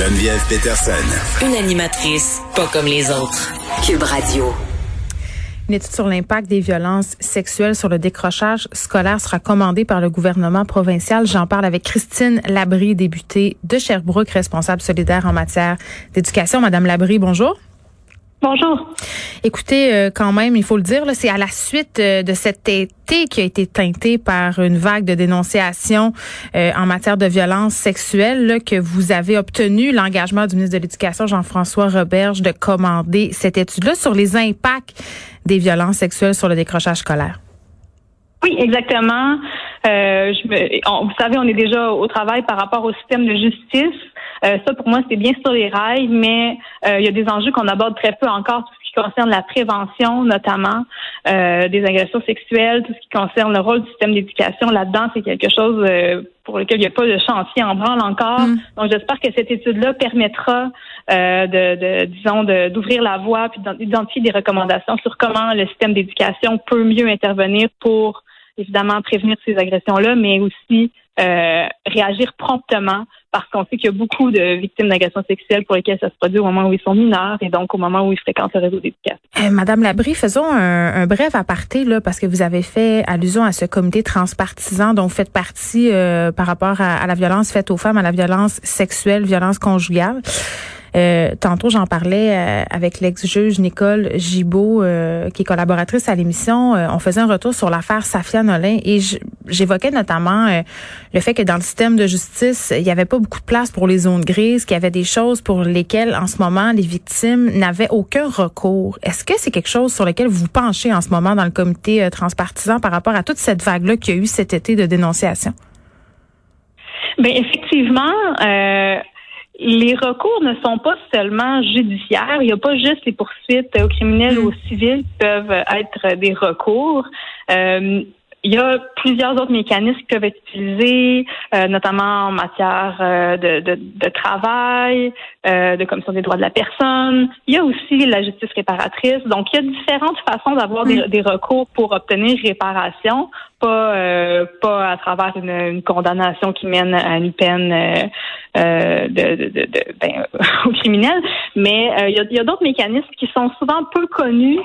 Geneviève Peterson. Une animatrice pas comme les autres. Cube Radio. Une étude sur l'impact des violences sexuelles sur le décrochage scolaire sera commandée par le gouvernement provincial. J'en parle avec Christine Labrie, députée de Sherbrooke, responsable solidaire en matière d'éducation. Madame Labrie, bonjour. Bonjour. Écoutez, euh, quand même, il faut le dire, c'est à la suite euh, de cet été qui a été teinté par une vague de dénonciations euh, en matière de violence sexuelle que vous avez obtenu l'engagement du ministre de l'Éducation, Jean-François Roberge, de commander cette étude-là sur les impacts des violences sexuelles sur le décrochage scolaire. Oui, exactement. Je me, vous savez, on est déjà au travail par rapport au système de justice. Euh, ça, pour moi, c'est bien sur les rails, mais euh, il y a des enjeux qu'on aborde très peu encore, tout ce qui concerne la prévention, notamment euh, des agressions sexuelles, tout ce qui concerne le rôle du système d'éducation. Là-dedans, c'est quelque chose pour lequel il n'y a pas de chantier en branle encore. Mm. Donc, j'espère que cette étude-là permettra de, de, disons, d'ouvrir la voie puis d'identifier des recommandations sur comment le système d'éducation peut mieux intervenir pour évidemment prévenir ces agressions-là, mais aussi euh, réagir promptement parce qu'on sait qu'il y a beaucoup de victimes d'agressions sexuelles pour lesquelles ça se produit au moment où ils sont mineurs et donc au moment où ils fréquentent le réseau d'éducation. Euh, Madame Labrie, faisons un, bref aparté là parce que vous avez fait allusion à ce comité transpartisan dont vous faites partie euh, par rapport à, à la violence faite aux femmes, à la violence sexuelle, violence conjugale. Euh, tantôt, j'en parlais euh, avec l'ex-juge Nicole Gibault, euh, qui est collaboratrice à l'émission. on faisait un retour sur l'affaire Safia Nolin et j'évoquais notamment le fait que dans le système de justice, il n'y avait pas beaucoup de place pour les zones grises, qu'il y avait des choses pour lesquelles, en ce moment, les victimes n'avaient aucun recours. Est-ce que c'est quelque chose sur lequel vous penchez en ce moment dans le comité transpartisan par rapport à toute cette vague-là qu'il y a eu cet été de dénonciation? Bien, effectivement, euh, les recours ne sont pas seulement judiciaires. Il n'y a pas juste les poursuites aux criminels ou aux civils qui peuvent être des recours. Euh, il y a plusieurs autres mécanismes qui peuvent être utilisés, euh, notamment en matière euh, de, de, de, travail, euh, de commission des droits de la personne. Il y a aussi la justice réparatrice. Donc, il y a différentes façons d'avoir des, des, recours pour obtenir réparation, pas euh, pas à travers une, une, condamnation qui mène à une peine euh, de, de, de, ben, au criminel, mais il y a, y a d'autres mécanismes qui sont souvent peu connus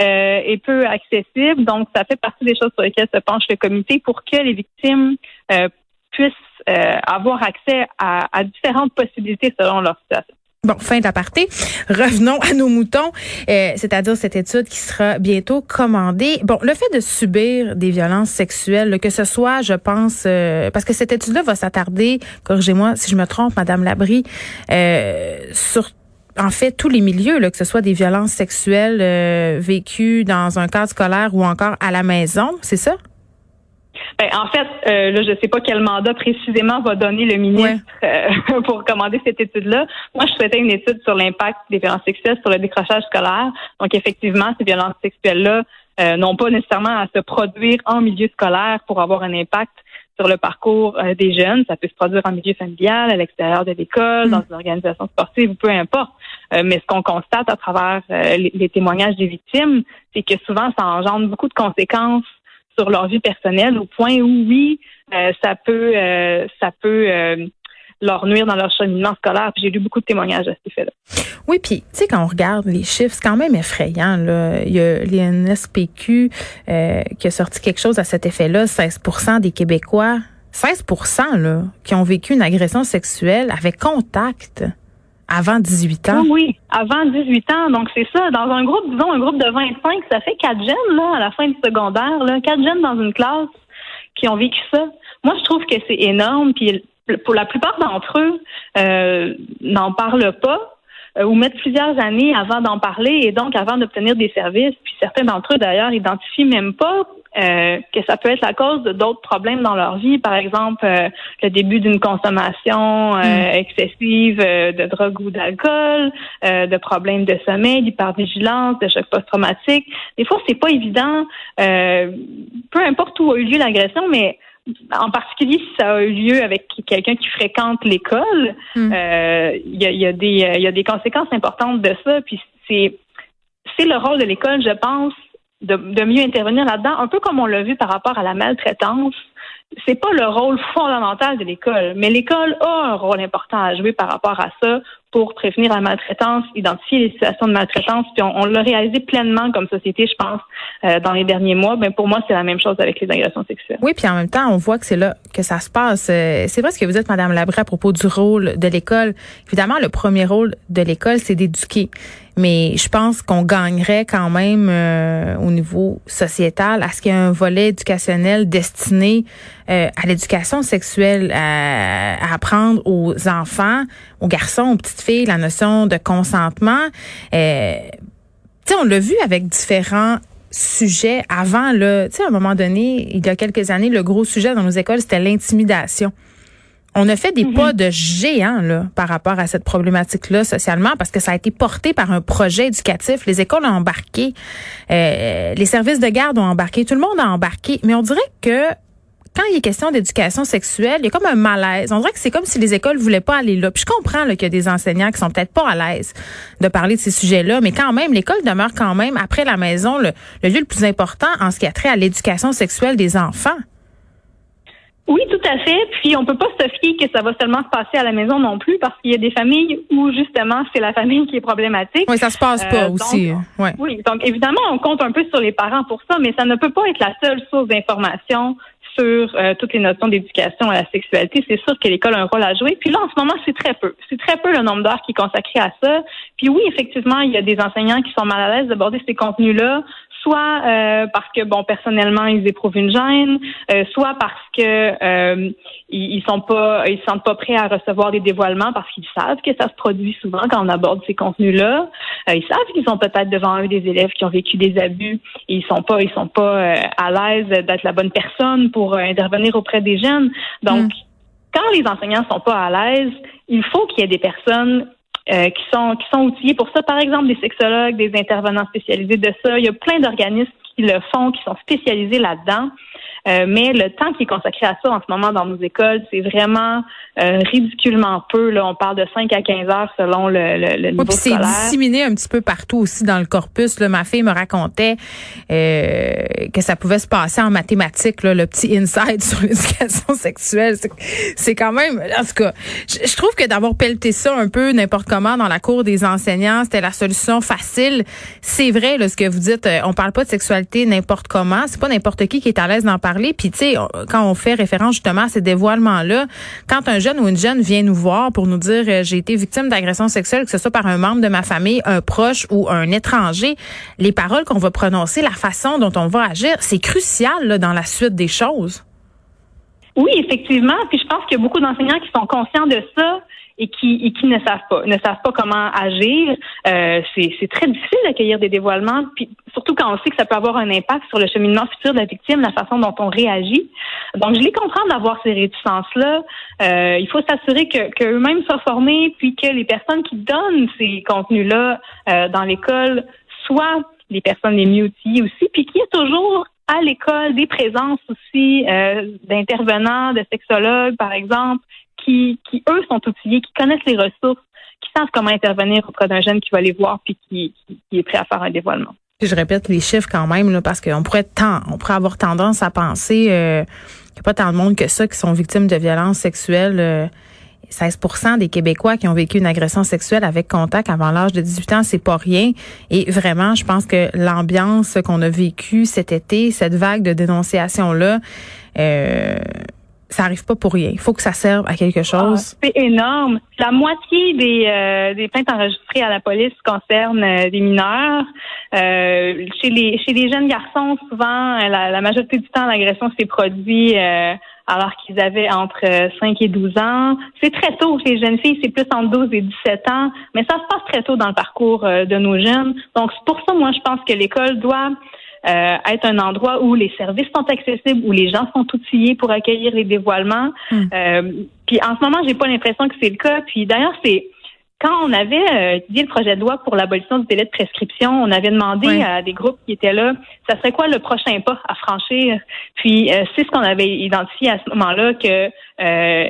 euh, est peu accessible. Donc, ça fait partie des choses sur lesquelles se penche le comité pour que les victimes euh, puissent euh, avoir accès à, différentes possibilités selon leur situation. Bon, fin d'aparté. Revenons à nos moutons, euh, c'est-à-dire cette étude qui sera bientôt commandée. Bon, le fait de subir des violences sexuelles, que ce soit, je pense, parce que cette étude-là va s'attarder, corrigez-moi si je me trompe, Madame Labrie, euh, sur en fait tous les milieux, là, que ce soit des violences sexuelles euh, vécues dans un cadre scolaire ou encore à la maison, c'est ça? Ben, en fait, euh, là, je ne sais pas quel mandat précisément va donner le ministre euh, pour commander cette étude-là. Moi, je souhaitais une étude sur l'impact des violences sexuelles sur le décrochage scolaire. Donc, effectivement, ces violences sexuelles-là n'ont pas nécessairement à se produire en milieu scolaire pour avoir un impact sur le parcours des jeunes. Ça peut se produire en milieu familial, à l'extérieur de l'école, mm. dans une organisation sportive, peu importe. Euh, mais ce qu'on constate à travers euh, les, témoignages des victimes, c'est que souvent, ça engendre beaucoup de conséquences sur leur vie personnelle, au point où, oui, euh, ça peut, ça peut leur nuire dans leur cheminement scolaire. J'ai lu beaucoup de témoignages à cet effet-là. Oui, puis tu sais quand on regarde les chiffres, c'est quand même effrayant. Là. Il y a l'INSPQ euh, qui a sorti quelque chose à cet effet-là. 16% des Québécois, 16% là, qui ont vécu une agression sexuelle avec contact. Avant 18 ans? Oui, avant 18 ans. Donc, c'est ça. Dans un groupe, disons, un groupe de 25, ça fait quatre jeunes, là, à la fin du secondaire, là, quatre jeunes dans une classe qui ont vécu ça. Moi, je trouve que c'est énorme. Puis, pour la plupart d'entre eux, euh, n'en parlent pas euh, ou mettent plusieurs années avant d'en parler et donc avant d'obtenir des services. Puis certains d'entre eux, d'ailleurs, identifient même pas euh, que ça peut être la cause de d'autres problèmes dans leur vie, par exemple euh, le début d'une consommation euh, mm. excessive de drogue ou d'alcool, de problèmes de sommeil, d'hypervigilance, de choc post-traumatique. Des fois, c'est pas évident, peu importe où a eu lieu l'agression, mais en particulier si ça a eu lieu avec quelqu'un qui fréquente l'école, mm. il y, a, y, a, des il y a des conséquences importantes de ça. Puis c'est c'est le rôle de l'école, je pense, de, mieux intervenir là-dedans, un peu comme on l'a vu par rapport à la maltraitance. C'est pas le rôle fondamental de l'école, mais l'école a un rôle important à jouer par rapport à ça pour prévenir la maltraitance, identifier les situations de maltraitance. Puis on, l'a réalisé pleinement comme société, je pense, euh, dans les derniers mois. Ben, pour moi, c'est la même chose avec les agressions sexuelles. Oui, puis en même temps, on voit que c'est là que ça se passe. Euh, c'est vrai ce que vous dites, Madame Labré, à propos du rôle de l'école. Évidemment, le premier rôle de l'école, c'est d'éduquer. Mais je pense qu'on gagnerait quand même euh, au niveau sociétal à ce qu'il y ait un volet éducationnel destiné à l'éducation sexuelle, à, à apprendre aux enfants, aux garçons, aux petites filles, la notion de consentement. Euh, on l'a vu avec différents sujets avant tu sais à un moment donné, il y a quelques années, le gros sujet dans nos écoles, c'était l'intimidation. On a fait des mm-hmm. pas de géant là par rapport à cette problématique-là socialement parce que ça a été porté par un projet éducatif. Les écoles ont embarqué, euh, les services de garde ont embarqué, tout le monde a embarqué. Mais on dirait que quand il est question d'éducation sexuelle, il y a comme un malaise. On dirait que c'est comme si les écoles voulaient pas aller là. Puis je comprends qu'il y a des enseignants qui sont peut-être pas à l'aise de parler de ces sujets-là, mais quand même, l'école demeure quand même, après la maison, le, lieu le plus important en ce qui a trait à l'éducation sexuelle des enfants. Oui, tout à fait. Puis on peut pas se fier que ça va seulement se passer à la maison non plus, parce qu'il y a des familles où justement c'est la famille qui est problématique. Oui, ça se passe pas euh, aussi. Ouais. Oui, donc évidemment on compte un peu sur les parents pour ça, mais ça ne peut pas être la seule source d'information sur euh, toutes les notions d'éducation à la sexualité, c'est sûr que l'école a un rôle à jouer. Puis là, en ce moment, c'est très peu. C'est très peu le nombre d'heures qui est consacré à ça. Puis oui, effectivement, il y a des enseignants qui sont mal à l'aise d'aborder ces contenus-là, soit euh, parce que bon personnellement ils éprouvent une gêne, euh, soit parce que euh, ils, sont pas ils se sentent pas prêts à recevoir des dévoilements parce qu'ils savent que ça se produit souvent quand on aborde ces contenus-là. ils savent qu'ils sont peut-être devant eux des élèves qui ont vécu des abus et ils sont pas ils sont pas à l'aise d'être la bonne personne pour intervenir auprès des jeunes. Donc mm. quand les enseignants sont pas à l'aise, il faut qu'il y ait des personnes euh, qui sont qui sont outillés pour ça. Par exemple, des sexologues, des intervenants spécialisés de ça. Il y a plein d'organismes qui le font, qui sont spécialisés là-dedans. Euh, mais le temps qui est consacré à ça en ce moment dans nos écoles, c'est vraiment euh, ridiculement peu. Là, on parle de 5 à 15 heures selon le, le, le niveau oui, C'est disséminé un petit peu partout aussi dans le corpus. Là. Ma fille me racontait euh, que ça pouvait se passer en mathématiques, là, le petit insight sur l'éducation sexuelle. C'est quand même... En tout cas, je, trouve que d'avoir pelleté ça un peu n'importe comment dans la cour des enseignants, c'était la solution facile. C'est vrai, là, ce que vous dites, on parle pas de sexualité n'importe comment. C'est pas n'importe qui qui est à l'aise d'en parler puis tu sais, quand on fait référence justement à ces dévoilements-là, quand un jeune ou une jeune vient nous voir pour nous dire euh, j'ai été victime d'agression sexuelle, que ce soit par un membre de ma famille, un proche ou un étranger, les paroles qu'on va prononcer, la façon dont on va agir, c'est crucial là, dans la suite des choses. Oui, effectivement. Puis je pense qu'il y a beaucoup d'enseignants qui sont conscients de ça et qui, et qui ne savent pas, ne savent pas comment agir. Euh, c'est très difficile d'accueillir des dévoilements, puis surtout quand on sait que ça peut avoir un impact sur le cheminement futur de la victime, la façon dont on réagit. Donc, je les comprends d'avoir ces réticences-là. Euh, il faut s'assurer que qu'eux-mêmes soient formés, puis que les personnes qui donnent ces contenus-là euh, dans l'école soient les personnes les mieux outillées aussi, puis qu'il y ait toujours à l'école des présences aussi euh, d'intervenants, de sexologues, par exemple, qui, eux, sont outillés, qui connaissent les ressources, qui savent comment intervenir auprès d'un jeune qui va les voir puis qui, est prêt à faire un dévoilement. je répète les chiffres quand même, parce qu'on pourrait tant, on pourrait avoir tendance à penser euh, qu'il n'y a pas tant de monde que ça qui sont victimes de violences sexuelles. 16% euh, des Québécois qui ont vécu une agression sexuelle avec contact avant l'âge de 18 ans, c'est pas rien. Et vraiment, je pense que l'ambiance qu'on a vécue cet été, cette vague de dénonciation-là, euh, ça arrive pas pour rien. Il faut que ça serve à quelque chose. Ah, c'est énorme. La moitié des, euh, des plaintes enregistrées à la police concernent euh, des mineurs. Euh, chez les chez les jeunes garçons, souvent, la, la majorité du temps, l'agression s'est produite alors qu'ils avaient entre 5 et 12 ans. C'est très tôt chez les jeunes filles, c'est plus entre 12 et 17 ans, mais ça se passe très tôt dans le parcours de nos jeunes. Donc, c'est pour ça, moi, je pense que l'école doit euh, être un endroit où les services sont accessibles, où les gens sont outillés pour accueillir les dévoilements. Hmm. Euh, puis en ce moment, j'ai pas l'impression que c'est le cas. Puis d'ailleurs, c'est quand on avait euh, étudié le projet de loi pour l'abolition du délai de prescription, on avait demandé à des groupes qui étaient là, ça serait quoi le prochain pas à franchir? Puis c'est ce qu'on avait identifié à ce moment-là que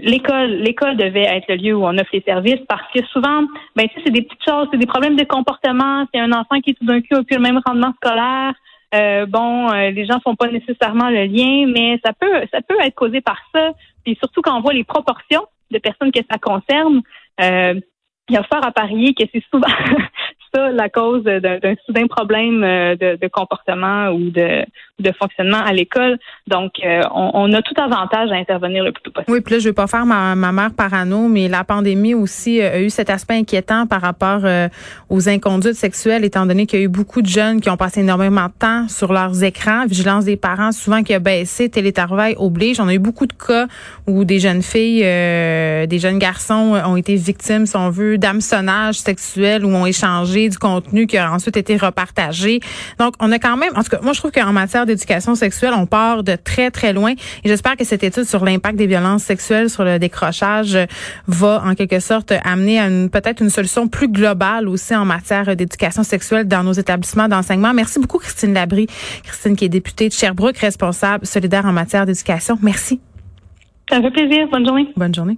l'école, l'école devait être le lieu où on offre les services parce que souvent, ben tu sais, c'est des petites choses, c'est des problèmes de comportement. C'est un enfant qui tout d'un coup a plus le même rendement scolaire. Euh, bon, euh, les gens font pas nécessairement le lien, mais ça peut ça peut être causé par ça. Puis surtout quand on voit les proportions de personnes que ça concerne, euh, il y a fort à parier que c'est souvent la cause d'un soudain problème euh, de, comportement ou de, fonctionnement à l'école. Donc, euh, on, a tout avantage à intervenir le plus tôt possible. Oui, puis là, je vais pas faire ma, mère parano, mais la pandémie aussi euh, a eu cet aspect inquiétant par rapport aux inconduites sexuelles, étant donné qu'il y a eu beaucoup de jeunes qui ont passé énormément de temps sur leurs écrans, vigilance des parents souvent qui a baissé, télétravail oblige. On a eu beaucoup de cas où des jeunes filles, des jeunes garçons ont été victimes, si on veut, d'hameçonnage sexuel ou ont échangé du contenu qui a ensuite été repartagé. Donc, on a quand même, en tout cas, moi, je trouve qu'en matière d'éducation sexuelle, on part de très, très loin. Et j'espère que cette étude sur l'impact des violences sexuelles sur le décrochage va, en quelque sorte, amener à peut-être une solution plus globale aussi en matière d'éducation sexuelle dans nos établissements d'enseignement. Merci beaucoup, Christine Labrie. Christine, qui est députée de Sherbrooke, responsable solidaire en matière d'éducation. Merci. Ça fait plaisir. Bonne journée. Bonne journée.